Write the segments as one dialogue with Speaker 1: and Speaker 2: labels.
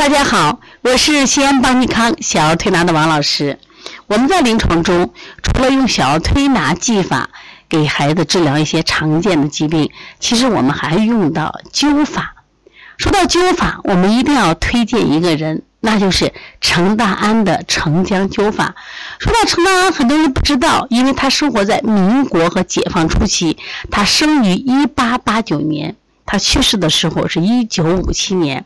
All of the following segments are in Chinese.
Speaker 1: 大家好，我是西安邦尼康小儿推拿的王老师。我们在临床中，除了用小儿推拿技法给孩子治疗一些常见的疾病，其实我们还用到灸法。说到灸法，我们一定要推荐一个人，那就是程大安的程江灸法。说到程大安，很多人不知道，因为他生活在民国和解放初期，他生于一八八九年，他去世的时候是一九五七年。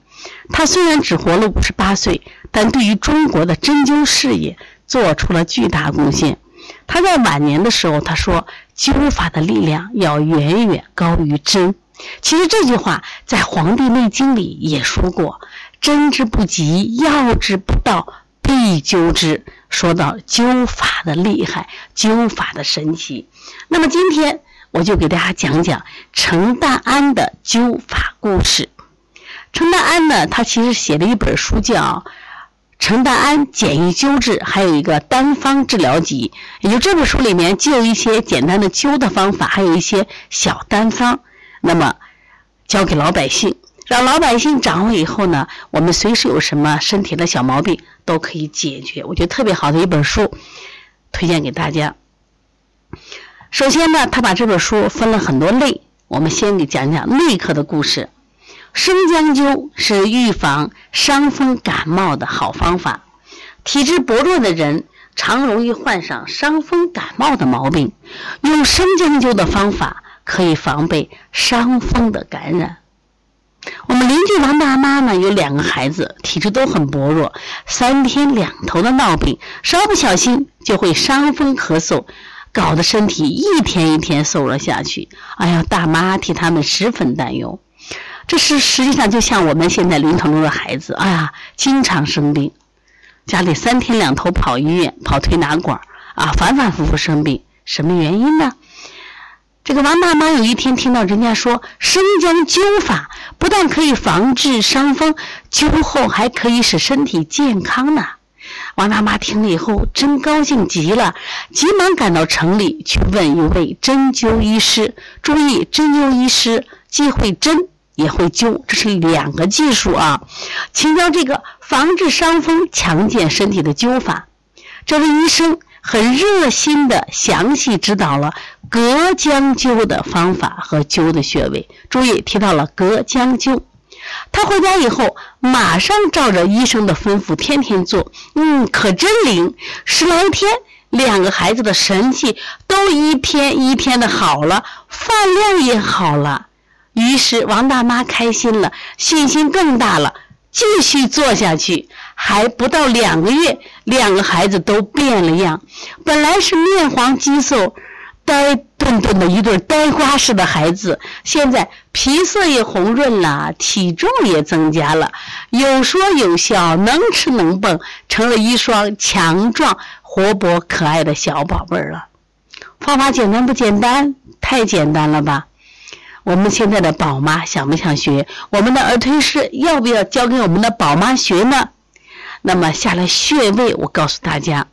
Speaker 1: 他虽然只活了五十八岁，但对于中国的针灸事业做出了巨大贡献。他在晚年的时候，他说：“灸法的力量要远远高于针。”其实这句话在《黄帝内经》里也说过：“针之不及，药之不到，必灸之。”说到灸法的厉害，灸法的神奇。那么今天我就给大家讲讲程大安的灸法故事。程大安呢，他其实写了一本书叫《程大安简易灸治》，还有一个单方治疗集。也就这本书里面，既有一些简单的灸的方法，还有一些小单方。那么，教给老百姓，让老百姓掌握以后呢，我们随时有什么身体的小毛病都可以解决。我觉得特别好的一本书，推荐给大家。首先呢，他把这本书分了很多类，我们先给讲讲内科的故事。生姜灸是预防伤风感冒的好方法。体质薄弱的人常容易患上伤风感冒的毛病，用生姜灸的方法可以防备伤风的感染。我们邻居王大妈呢，有两个孩子，体质都很薄弱，三天两头的闹病，稍不小心就会伤风咳嗽，搞得身体一天一天瘦了下去。哎呀，大妈替他们十分担忧。这是实际上就像我们现在临床中的孩子，哎呀，经常生病，家里三天两头跑医院、跑推拿馆啊，反反复复生病，什么原因呢？这个王大妈有一天听到人家说生姜灸法不但可以防治伤风，灸后还可以使身体健康呢。王大妈听了以后真高兴极了，急忙赶到城里去问一位针灸医师。注意，针灸医师既会针。也会灸，这是两个技术啊，请教这个防治伤风、强健身体的灸法。这位医生很热心的详细指导了隔姜灸的方法和灸的穴位。注意提到了隔姜灸，他回家以后马上照着医生的吩咐天天做，嗯，可真灵。十来天，两个孩子的神气都一天一天的好了，饭量也好了。于是王大妈开心了，信心更大了，继续做下去。还不到两个月，两个孩子都变了样。本来是面黄肌瘦、呆顿顿的一对呆瓜似的孩子，现在皮色也红润了，体重也增加了，有说有笑，能吃能蹦，成了一双强壮、活泼、可爱的小宝贝儿了。方法简单不简单？太简单了吧！我们现在的宝妈想不想学？我们的儿推师要不要教给我们的宝妈学呢？那么下了穴位，我告诉大家，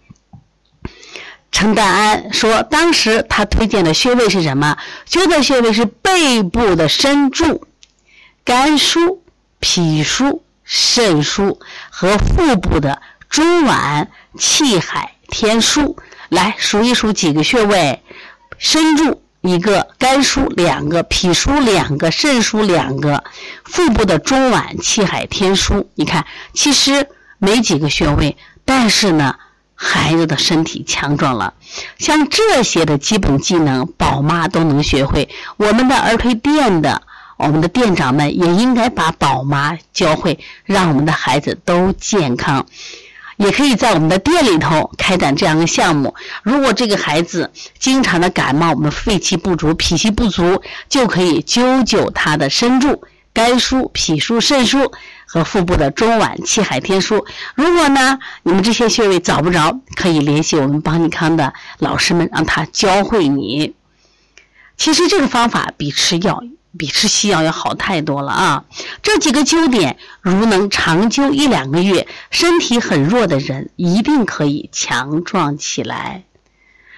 Speaker 1: 陈大安说，当时他推荐的穴位是什么？灸的穴位是背部的深柱、肝腧、脾腧、肾腧和腹部的中脘、气海、天枢。来数一数几个穴位，深柱。一个肝腧两个，脾腧两个，肾腧两个，腹部的中脘、气海、天枢。你看，其实没几个穴位，但是呢，孩子的身体强壮了。像这些的基本技能，宝妈都能学会。我们的儿推店的，我们的店长们也应该把宝妈教会，让我们的孩子都健康。也可以在我们的店里头开展这样的项目。如果这个孩子经常的感冒，我们肺气不足、脾气不足，就可以灸灸他的身柱、肝腧、脾腧、肾腧和腹部的中脘、气海、天枢。如果呢，你们这些穴位找不着，可以联系我们邦尼康的老师们，让他教会你。其实这个方法比吃药。比吃西药要好太多了啊！这几个灸点，如能长灸一两个月，身体很弱的人一定可以强壮起来。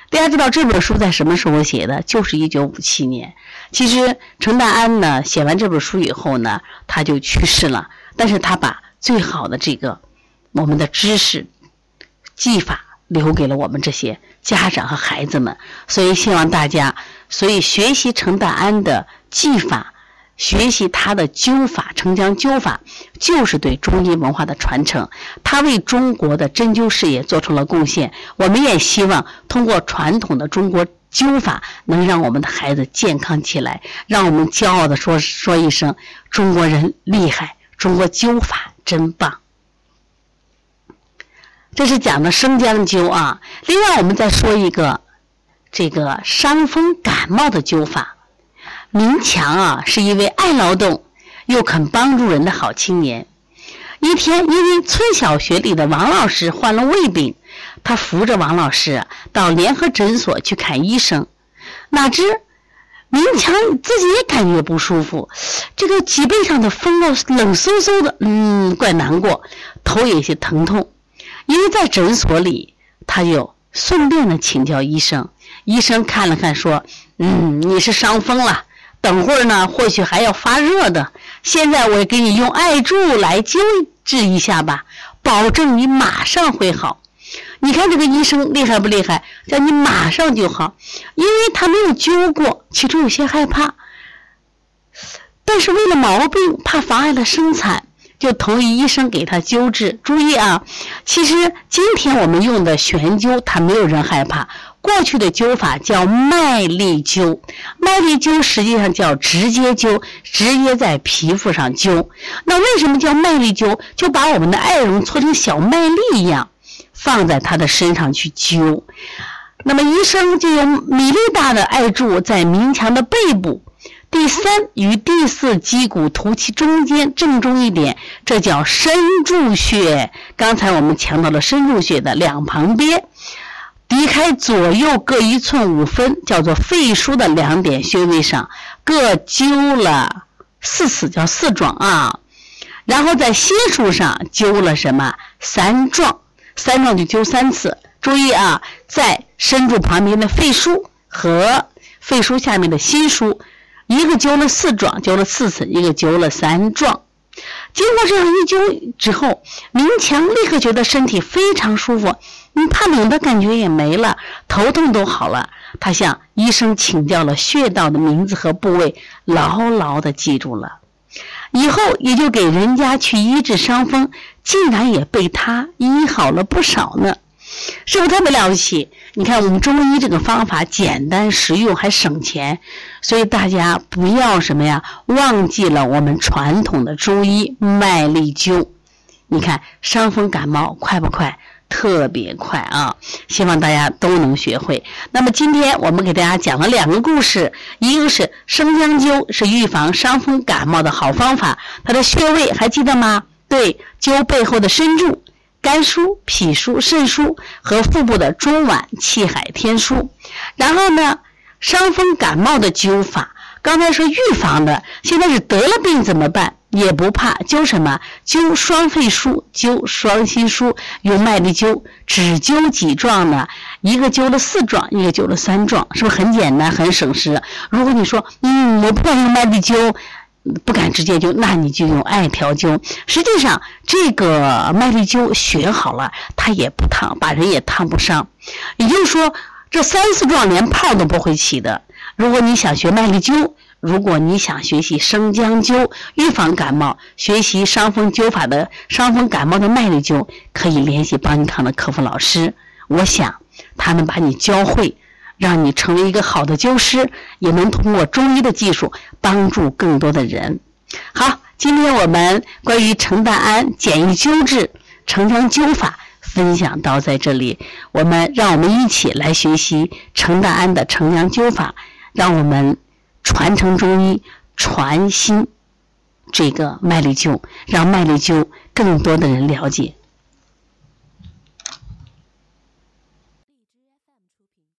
Speaker 1: 大家知道这本书在什么时候写的？就是一九五七年。其实程大安呢，写完这本书以后呢，他就去世了。但是他把最好的这个我们的知识技法，留给了我们这些家长和孩子们。所以希望大家，所以学习陈大安的技法，学习他的灸法，澄江灸法，就是对中医文化的传承。他为中国的针灸事业做出了贡献。我们也希望通过传统的中国。灸法能让我们的孩子健康起来，让我们骄傲的说说一声：中国人厉害，中国灸法真棒。这是讲的生姜灸啊。另外，我们再说一个这个伤风感冒的灸法。明强啊，是一位爱劳动又肯帮助人的好青年。一天，因为村小学里的王老师患了胃病。他扶着王老师到联合诊所去看医生，哪知明强自己也感觉不舒服，这个脊背上的风啊冷飕飕的，嗯，怪难过，头也有些疼痛。因为在诊所里，他就顺便的请教医生。医生看了看说：“嗯，你是伤风了，等会儿呢或许还要发热的。现在我给你用艾柱来灸治一下吧，保证你马上会好。”你看这个医生厉害不厉害？叫你马上就好，因为他没有灸过，其中有些害怕。但是为了毛病，怕妨碍了生产，就同意医生给他灸治。注意啊，其实今天我们用的悬灸，他没有人害怕。过去的灸法叫麦粒灸，麦粒灸实际上叫直接灸，直接在皮肤上灸。那为什么叫麦粒灸？就把我们的艾绒搓成小麦粒一样。放在他的身上去灸，那么医生就用米粒大的艾柱在明强的背部第三与第四肌骨突起中间正中一点，这叫身柱穴。刚才我们强调了身柱穴的两旁边，离开左右各一寸五分，叫做肺腧的两点穴位上各灸了四次，叫四壮啊。然后在心腧上灸了什么三壮。三壮就灸三次，注意啊，在身柱旁边的肺腧和肺腧下面的心腧，一个灸了四壮，灸了四次，一个灸了三壮。经过这样一灸之后，明强立刻觉得身体非常舒服，嗯怕冷的感觉也没了，头痛都好了。他向医生请教了穴道的名字和部位，牢牢的记住了。以后也就给人家去医治伤风，竟然也被他医好了不少呢，是不是特别了不起？你看我们中医这个方法简单实用还省钱，所以大家不要什么呀，忘记了我们传统的中医麦粒灸。你看伤风感冒快不快？特别快啊！希望大家都能学会。那么今天我们给大家讲了两个故事，一个是生姜灸是预防伤风感冒的好方法，它的穴位还记得吗？对，灸背后的身柱、肝腧、脾腧、肾腧和腹部的中脘、气海、天枢。然后呢，伤风感冒的灸法，刚才说预防的，现在是得了病怎么办？也不怕灸什么？灸双肺腧，灸双心腧，用麦粒灸，只灸几壮呢？一个灸了四壮，一个灸了三壮，是不是很简单、很省时？如果你说，嗯，我不敢用麦粒灸，不敢直接灸，那你就用艾条灸。实际上，这个麦粒灸学好了，它也不烫，把人也烫不伤。也就是说，这三四壮连泡都不会起的。如果你想学麦粒灸，如果你想学习生姜灸预防感冒，学习伤风灸法的伤风感冒的麦粒灸，可以联系邦尼康的客服老师。我想他能把你教会，让你成为一个好的灸师，也能通过中医的技术帮助更多的人。好，今天我们关于程大安简易灸治城姜灸法分享到在这里，我们让我们一起来学习程大安的城姜灸法，让我们。传承中医，传新这个麦粒灸，让麦粒灸更多的人了解。